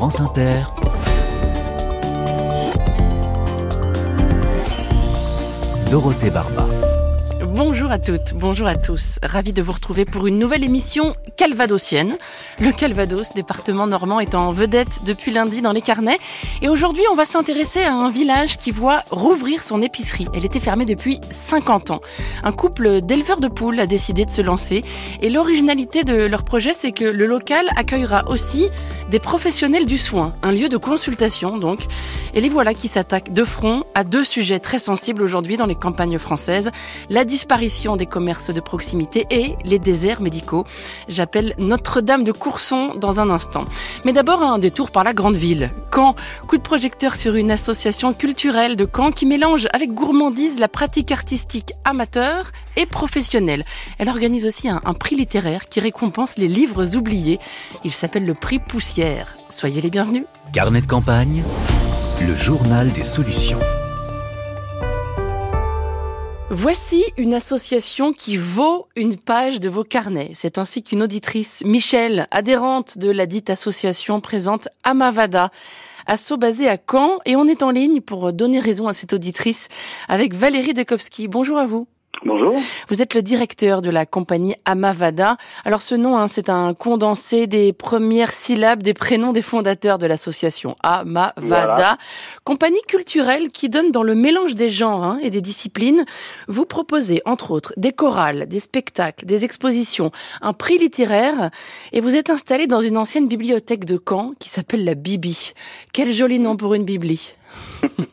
France Inter, Dorothée Barba. Bonjour à toutes, bonjour à tous. Ravi de vous retrouver pour une nouvelle émission calvadosienne. Le Calvados, département normand, est en vedette depuis lundi dans les carnets. Et aujourd'hui, on va s'intéresser à un village qui voit rouvrir son épicerie. Elle était fermée depuis 50 ans. Un couple d'éleveurs de poules a décidé de se lancer. Et l'originalité de leur projet, c'est que le local accueillera aussi des professionnels du soin, un lieu de consultation donc. Et les voilà qui s'attaquent de front à deux sujets très sensibles aujourd'hui dans les campagnes françaises. La disparition des commerces de proximité et les déserts médicaux. J'appelle Notre-Dame de Courson dans un instant. Mais d'abord un détour par la grande ville. Caen, coup de projecteur sur une association culturelle de Caen qui mélange avec gourmandise la pratique artistique amateur et professionnelle. Elle organise aussi un, prix littéraire qui récompense les livres oubliés. Il s'appelle le prix Poussière. Soyez les bienvenus. Carnet de campagne, le journal des solutions. Voici une association qui vaut une page de vos carnets. C'est ainsi qu'une auditrice, Michel, adhérente de la dite association, présente Amavada, asso basé à Caen. Et on est en ligne pour donner raison à cette auditrice avec Valérie Dekowski. Bonjour à vous. Bonjour. Vous êtes le directeur de la compagnie Amavada. Alors ce nom, hein, c'est un condensé des premières syllabes des prénoms des fondateurs de l'association Amavada, Voilà. compagnie culturelle qui donne dans le mélange des genres hein, et des disciplines. Vous proposez entre autres des chorales, des spectacles, des expositions, un prix littéraire et vous êtes installé dans une ancienne bibliothèque de Caen qui s'appelle la Bibi. Quel joli nom pour une bibli.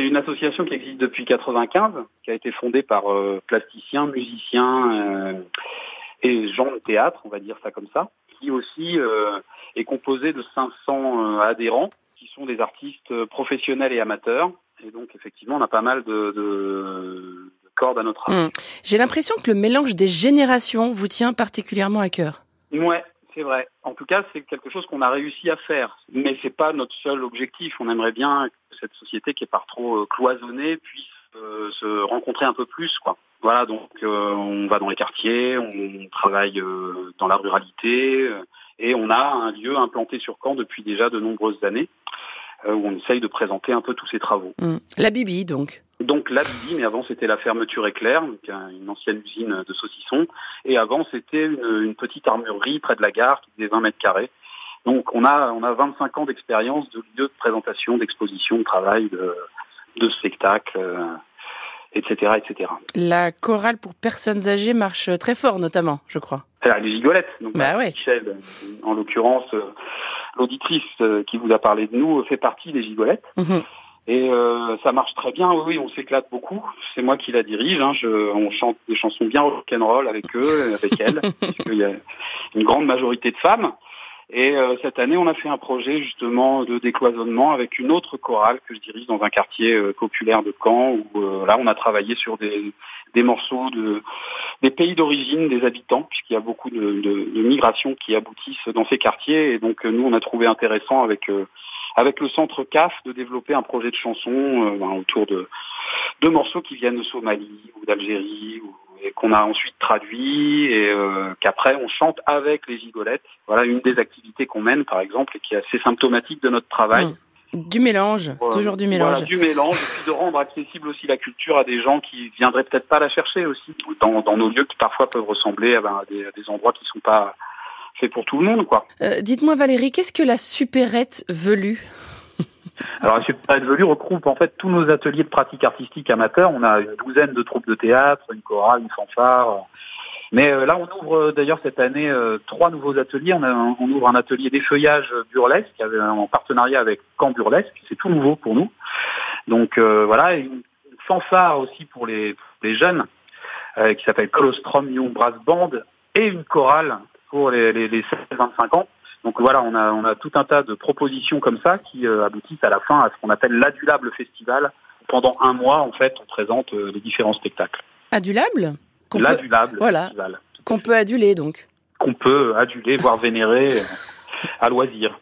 C'est une association qui existe depuis 95, qui a été fondée par euh, plasticiens, musiciens euh, et gens de théâtre, on va dire ça comme ça, qui aussi euh, est composée de 500 euh, adhérents, qui sont des artistes professionnels et amateurs. Et donc effectivement, on a pas mal de, de- de cordes à notre arc. Hmm. J'ai l'impression que le mélange des générations vous tient particulièrement à cœur. Ouais, c'est vrai. En tout cas, c'est quelque chose qu'on a réussi à faire. Mais c'est pas notre seul objectif. On aimerait bien que cette société qui est par trop euh, cloisonnée puisse euh, se rencontrer un peu plus. Voilà, donc euh, on va dans les quartiers, on travaille dans la ruralité, et on a un lieu implanté sur Caen depuis déjà de nombreuses années, où on essaye de présenter un peu tous ces travaux. Hmm. La Bibi donc. Donc là, Bibi, mais avant c'était la fermeture éclair, donc un- une ancienne usine de saucissons, et avant c'était une, une petite armurerie près de la gare qui faisait 20 mètres carrés. Donc on a on a 25 ans d'expérience de lieu de présentation, d'exposition, de travail, de, de spectacle, euh, etc., etc. La chorale pour personnes âgées marche très fort notamment, je crois. Les gigolettes. Donc, Bah ouais. Michel, euh, en l'occurrence, euh, l'auditrice euh, qui vous a parlé de nous euh, fait partie des gigolettes. Mhm. Et euh, ça marche très bien, oui, on s'éclate beaucoup. C'est moi qui la dirige. Hein. Je, on chante des chansons bien rock'n'roll avec eux, et avec elles, puisqu'il y a une grande majorité de femmes. Et euh, cette année, on a fait un projet justement de décloisonnement avec une autre chorale que je dirige dans un quartier euh, populaire de Caen, où euh, là, on a travaillé sur des, des morceaux de des pays d'origine des habitants, puisqu'il y a beaucoup de, de, de migrations qui aboutissent dans ces quartiers. Et donc, euh, nous, on a trouvé intéressant avec euh, avec le centre CAF de développer un projet de chanson euh, ben, autour de, de morceaux qui viennent de Somalie ou d'Algérie ou- et qu'on a ensuite traduit et euh, qu'après on chante avec les gigolettes. Voilà une des activités qu'on mène par exemple et qui est assez symptomatique de notre travail. Mm. Du mélange, Voilà. toujours du mélange. Voilà, du mélange, et puis de rendre accessible aussi la culture à des gens qui viendraient peut-être pas la chercher aussi dans, dans nos lieux qui parfois peuvent ressembler à, ben, à des, à des endroits qui sont pas pour tout le monde, quoi. Euh, Dites-moi Valérie, qu'est-ce que la supérette velue Alors, la Super Velu regroupe en fait tous nos ateliers de pratique artistique amateur. On a une douzaine de troupes de théâtre, une chorale, une fanfare. Mais euh, là, on ouvre euh, d'ailleurs cette année euh, trois nouveaux ateliers. On, a, on ouvre un atelier d'effeuillage burlesque avec- en partenariat avec Camp Burlesque. C'est tout nouveau pour nous. Donc euh, voilà, et une fanfare aussi pour les, pour les jeunes qui s'appelle Colostrum Young Brass Band et une chorale pour les, les, les 16-25 ans. Donc voilà, on a, on a tout un tas de propositions comme ça qui euh, aboutissent à la fin à ce qu'on appelle l'adulable festival. Pendant un mois, en fait, on présente euh, les différents spectacles. Adulable peut, L'adulable Voilà. festival. qu'on peut aduler donc. Qu'on peut aduler, voire vénérer euh, à loisir.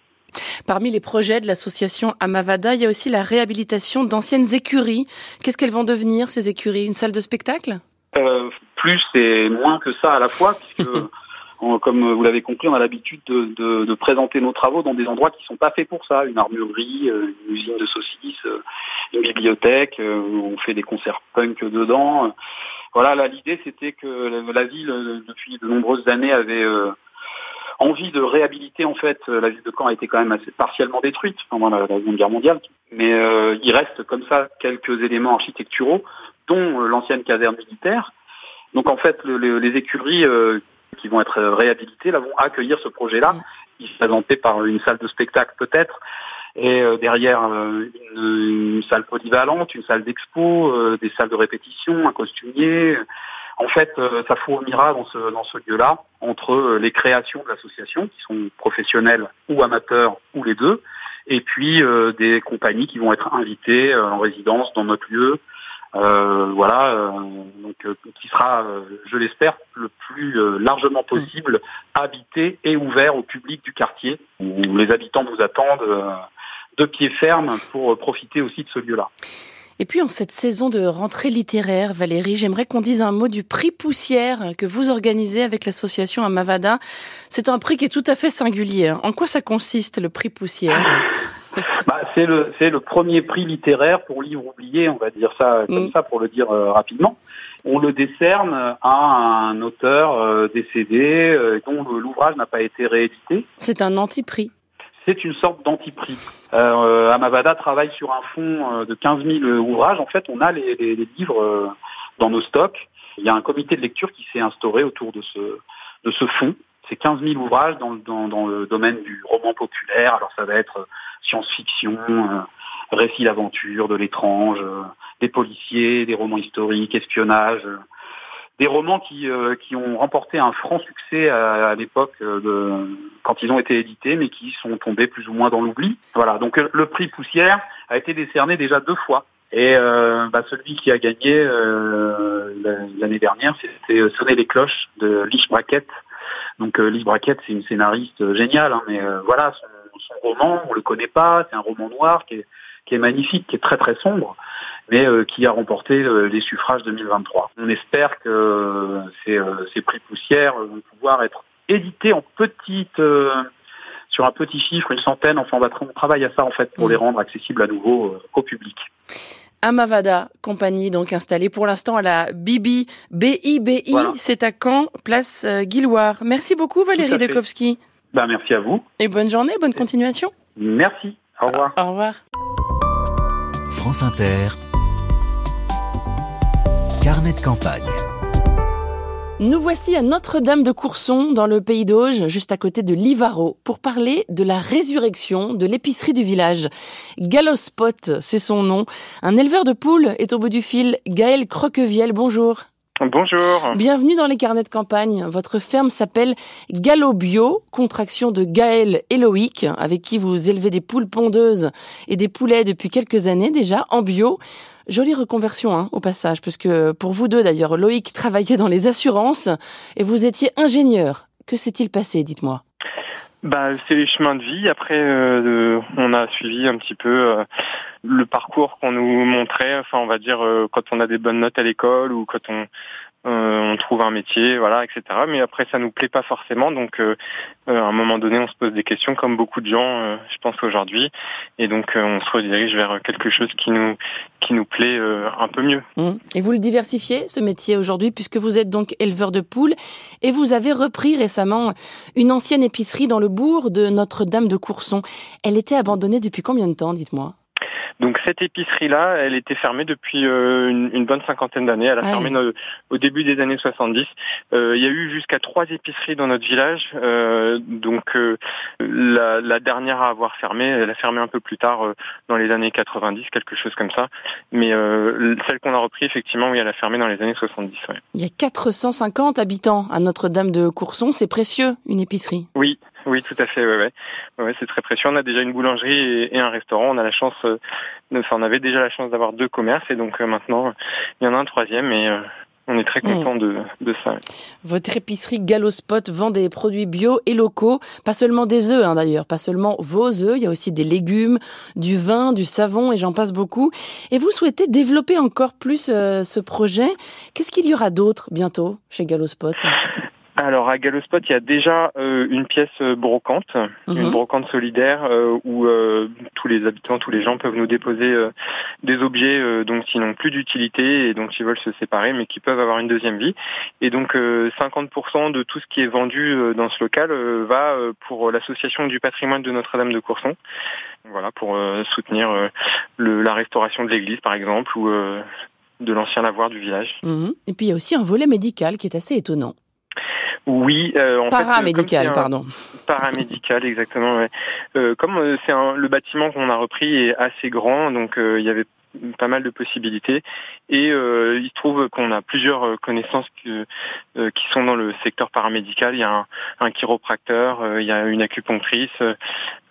Parmi les projets de l'association Amavada, il y a aussi la réhabilitation d'anciennes écuries. Qu'est-ce qu'elles vont devenir ces écuries? Une salle de spectacle? Euh, plus et moins que ça à la fois, puisque comme vous l'avez compris, on a l'habitude de, de, présenter nos travaux dans des endroits qui sont pas faits pour ça. Une armurerie, une usine de saucisses, une bibliothèque, où on fait des concerts punk dedans. Voilà, là l'idée c'était que la ville, depuis de nombreuses années, avait envie de réhabiliter en fait la ville de Caen a été quand même assez partiellement détruite pendant la, Seconde Guerre mondiale, mais il reste comme ça quelques éléments architecturaux, dont l'ancienne caserne militaire. Donc en fait, les écuries qui vont être réhabilités là vont accueillir ce projet-là. Se présenté par une salle de spectacle peut-être, et euh, derrière euh, une, salle polyvalente, une salle d'expo, euh, des salles de répétition, un costumier. En fait, ça fournira dans ce, dans ce lieu-là entre les créations de l'association, qui sont professionnelles ou amateurs ou les deux, et puis des compagnies qui vont être invitées en résidence dans notre lieu euh, voilà, euh, donc euh, qui sera, je l'espère, le plus largement possible habité et ouvert au public du quartier, où les habitants nous attendent de pied ferme pour profiter aussi de ce lieu-là. Et puis en cette saison de rentrée littéraire, Valérie, j'aimerais qu'on dise un mot du prix Poussière que vous organisez avec l'association Amavada. C'est un prix qui est tout à fait singulier. En quoi ça consiste le prix Poussière? bah, c'est le c'est le premier prix littéraire pour livre oublié, on va dire ça comme mm. ça pour le dire euh, rapidement. On le décerne à un auteur euh, décédé euh, dont l'ouvrage n'a pas été réédité. C'est un anti-prix. C'est une sorte d'anti-prix. Amavada travaille sur un fonds de 15 000 ouvrages. En fait, on a les, les, les livres dans nos stocks. Il y a un comité de lecture qui s'est instauré autour de ce de ce fonds c'est 15 000 ouvrages dans, dans, le domaine du roman populaire. Alors ça va être science-fiction, euh, récits d'aventure, de l'étrange, euh, des policiers, des romans historiques, espionnage, euh, des romans qui, qui ont remporté un franc succès à, l'époque de quand ils ont été édités, mais qui sont tombés plus ou moins dans l'oubli. Voilà, donc le prix Poussière a été décerné déjà deux fois. Et bah, celui qui a gagné l'année dernière, c'était Sonner les cloches de Lich Brackett. Donc Lich Brackett, c'est une scénariste géniale, hein, mais voilà, son roman, on le connaît pas, c'est un roman noir qui est, qui est magnifique, qui est très très sombre, mais euh, qui a remporté euh, les suffrages 2023. On espère que euh, ces, ces prix poussières vont pouvoir être édités en petite sur un petit chiffre, une centaine. Enfin, on, va on travaille à ça en fait pour les rendre accessibles à nouveau au public. Amavada compagnie donc installée pour l'instant à la Bibi BIBI, c'est à Caen, place Guilloire. Merci beaucoup Valérie Dekowski. Ben, merci à vous. Et bonne journée, bonne continuation. Merci. Au revoir. Au revoir. France Inter. Carnet de campagne. Nous voici à Notre-Dame de Courson, dans le pays d'Auge, juste à côté de Livaro, pour parler de la résurrection de l'épicerie du village. Galospot, c'est son nom. Un éleveur de poules est au bout du fil. Gaël Croqueviel, bonjour. Bonjour. Bienvenue dans les carnets de campagne. Votre ferme s'appelle Gallo Bio, contraction de Gaël et Loïc, avec qui vous élevez des poules pondeuses et des poulets depuis quelques années déjà en bio. Jolie reconversion hein, au passage, puisque pour vous deux d'ailleurs, Loïc travaillait dans les assurances et vous étiez ingénieur. Que s'est-il passé, dites-moi? Bah, c'est les chemins de vie. Après, euh, on a suivi un petit peu euh, le parcours qu'on nous montrait. Enfin, on va dire euh, quand on a des bonnes notes à l'école ou quand on euh, on trouve un métier, voilà, etc. Mais après, ça nous plaît pas forcément. Donc, euh, à un moment donné, on se pose des questions, comme beaucoup de gens, je pense aujourd'hui, et donc on se redirige vers quelque chose qui nous qui nous plaît un peu mieux. Mmh. Et vous le diversifiez ce métier aujourd'hui, puisque vous êtes donc éleveur de poules, et vous avez repris récemment une ancienne épicerie dans le bourg de Notre-Dame de Courson. Elle était abandonnée depuis combien de temps, dites-moi? Donc cette épicerie-là, elle était fermée depuis euh, une, bonne cinquantaine d'années. Elle a ah fermé au début des années 70. Euh, il y a eu jusqu'à trois épiceries dans notre village. Euh, donc la, la, dernière à avoir fermé, elle a fermé un peu plus tard dans les années 90, quelque chose comme ça. Mais celle qu'on a repris, effectivement, oui, elle a fermé dans les années 70. Il y a 450 habitants à Notre-Dame de Courson. C'est précieux, une épicerie. Oui. Oui, tout à fait. Ouais, ouais. ouais c'est très précieux. On a déjà une boulangerie et, un restaurant. On a la chance, euh, enfin, on avait déjà la chance d'avoir deux commerces et donc euh, maintenant il y en a un troisième et euh, on est très content de, de, ça. Votre épicerie Galospot vend des produits bio et locaux, pas seulement des œufs hein, d'ailleurs, pas seulement vos œufs, il y a aussi des légumes, du vin, du savon et j'en passe beaucoup. Et vous souhaitez développer encore plus ce projet. Qu'est-ce qu'il y aura d'autre bientôt chez Galospot alors à Galospot, il y a déjà euh, une pièce euh, brocante, une Mhm. brocante solidaire euh, où euh, tous les habitants, tous les gens peuvent nous déposer des objets dont ils n'ont plus d'utilité et dont ils veulent se séparer, mais qui peuvent avoir une deuxième vie. Et donc euh, 50% de tout ce qui est vendu dans ce local va pour l'association du patrimoine de Notre-Dame de Courson. Voilà, pour soutenir le- la restauration de l'église par exemple ou de l'ancien lavoir du village. Mhm. Et puis il y a aussi un volet médical qui est assez étonnant. Oui, euh, en fait, euh, Paramédical, c'est un- pardon. Paramédical, exactement. ouais. Euh, comme c'est un- le bâtiment qu'on a repris est assez grand, donc euh, il y avait pas mal de possibilités. Et euh, il se trouve qu'on a plusieurs connaissances que- euh, qui sont dans le secteur paramédical. Il y a un, un chiropracteur, euh, il y a une acupunctrice,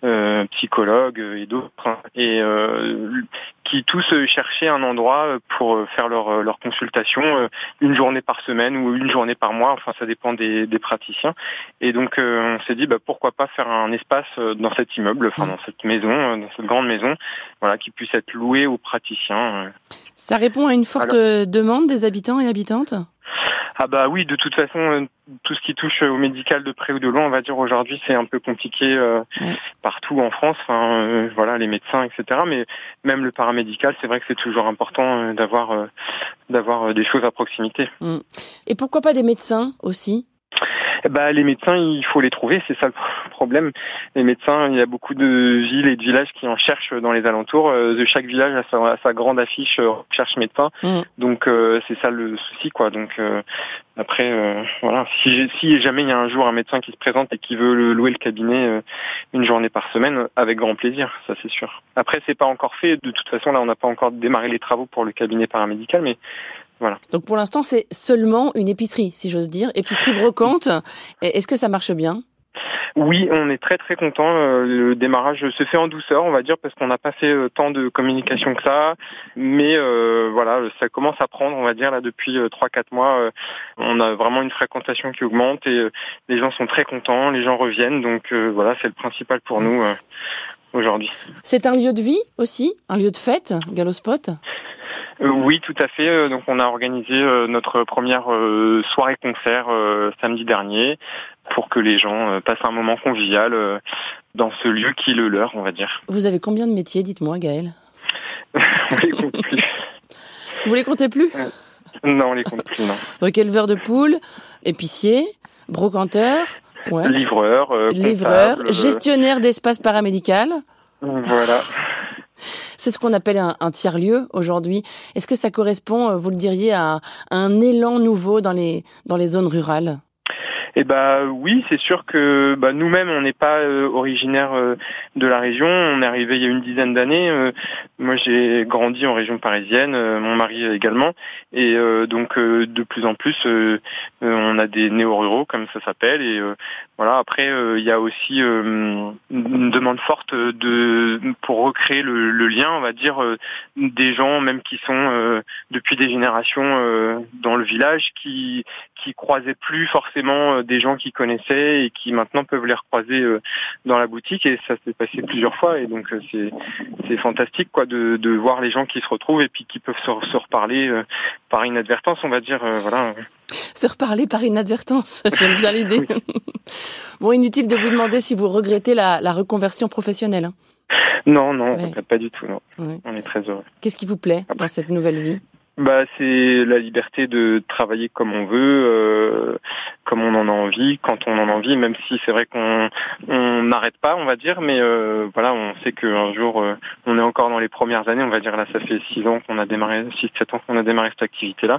euh, psychologue euh, et d'autres, hein. et euh, qui tous euh, cherchaient un endroit euh, pour faire leur, leur consultation une journée par semaine ou une journée par mois. Enfin, ça dépend des, des praticiens. Et donc euh, on s'est dit bah, pourquoi pas faire un espace dans cet immeuble, enfin dans cette maison, dans cette grande maison, voilà, qui puisse être loué aux praticiens. Ça répond à une forte demande des habitants et habitantes? Ah bah oui, de toute façon, euh, tout ce qui touche au médical de près ou de loin, on va dire aujourd'hui, c'est un peu compliqué euh, partout en France. Enfin, euh, voilà, les médecins, etc. Mais même le paramédical, c'est vrai que c'est toujours important euh, d'avoir euh, d'avoir euh, des choses à proximité. Et pourquoi pas des médecins aussi? Bah, les médecins, il faut les trouver, c'est ça le problème. Les médecins, il y a beaucoup de villes et de villages qui en cherchent dans les alentours. Euh, De chaque village a sa, a sa grande affiche euh, recherche médecin. Mm. Donc euh, c'est ça le souci, quoi. Donc euh, après, euh, voilà, si, jamais il y a un jour un médecin qui se présente et qui veut le- louer le cabinet euh, une journée par semaine, avec grand plaisir, ça c'est sûr. Après, c'est pas encore fait. De toute façon, là, on n'a pas encore démarré les travaux pour le cabinet paramédical, mais Donc pour l'instant, c'est seulement une épicerie, si j'ose dire, épicerie brocante. Est-ce que ça marche bien? Oui, on est très très content. Euh, Le démarrage se fait en douceur, on va dire, parce qu'on n'a pas fait euh, tant de communication que ça. Mais euh, voilà, ça commence à prendre, on va dire, là depuis euh, trois quatre mois. on a vraiment une fréquentation qui augmente et les gens sont très contents, les gens reviennent. Donc euh, voilà, c'est le principal pour nous euh, aujourd'hui. C'est un lieu de vie aussi, un lieu de fête, Galospot Euh, oui, tout à fait. Euh, Donc on a organisé euh, notre première euh, soirée concert euh, samedi dernier pour que les gens euh, passent un moment convivial euh, dans ce lieu qui est le leur, on va dire. Vous avez combien de métiers, dites-moi, Gaël? On les compte plus. Vous les comptez plus? Non, on les compte plus, non. Donc éleveur de poules, épicier, brocanteur, ouais, Livreur, euh, livreur, euh, gestionnaire d'espace paramédical. Voilà. C'est ce qu'on appelle un, tiers-lieu aujourd'hui. Est-ce que ça correspond, euh, vous le diriez, à, à un élan nouveau dans les, dans les zones rurales? Et bah oui, c'est sûr que bah, nous-mêmes, on n'est pas euh, originaire euh, de la région. On est arrivé il y a une dizaine d'années. Euh, moi, j'ai grandi en région parisienne, euh, mon mari également, et donc de plus en plus, on a des néo-ruraux, comme ça s'appelle. Et voilà. Après, il y a aussi une demande forte de pour recréer le, le lien, on va dire, des gens même qui sont depuis des générations dans le village, qui qui croisaient plus forcément euh, des gens qui connaissaient et qui maintenant peuvent les recroiser euh, dans la boutique et ça s'est passé plusieurs fois et donc euh, c'est c'est fantastique quoi de, de voir les gens qui se retrouvent et puis qui peuvent se, se reparler par inadvertance on va dire voilà Se reparler par inadvertance, j'aime bien l'idée. bon, inutile de vous demander si vous regrettez la, la reconversion professionnelle. hein. non non Ouais. pas du tout non Ouais. on est très heureux Qu'est-ce qui vous plaît dans cette nouvelle vie? Bah, c'est la liberté de travailler comme on veut, euh, comme on en a envie, quand on en a envie, même si c'est vrai qu'on on n'arrête pas, on va dire, mais euh, voilà, on sait qu'un jour, euh, on est encore dans les premières années, on va dire là, ça fait six ans qu'on a démarré, six, sept ans qu'on a démarré cette activité-là,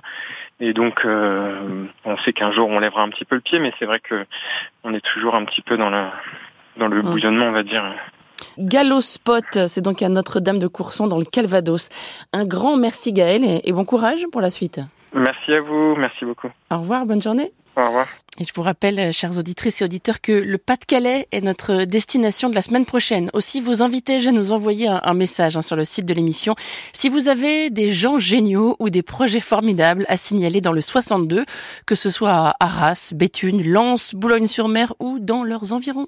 et donc euh, on sait qu'un jour on lèvera un petit peu le pied, mais c'est vrai que on est toujours un petit peu dans la dans le bouillonnement, on va dire. Galospot, c'est donc à Notre-Dame de Courson dans le Calvados. Un grand merci Gaël et, bon courage pour la suite. Merci à vous, merci beaucoup. Au revoir, bonne journée. Au revoir. Et je vous rappelle, euh, chères auditrices et auditeurs, que le Pas-de-Calais est notre destination de la semaine prochaine. Aussi, vous invitez à nous envoyer un, un message hein, sur le site de l'émission. Si vous avez des gens géniaux ou des projets formidables à signaler dans le 62, que ce soit à Arras, Béthune, Lens, Boulogne-sur-Mer ou dans leurs environs.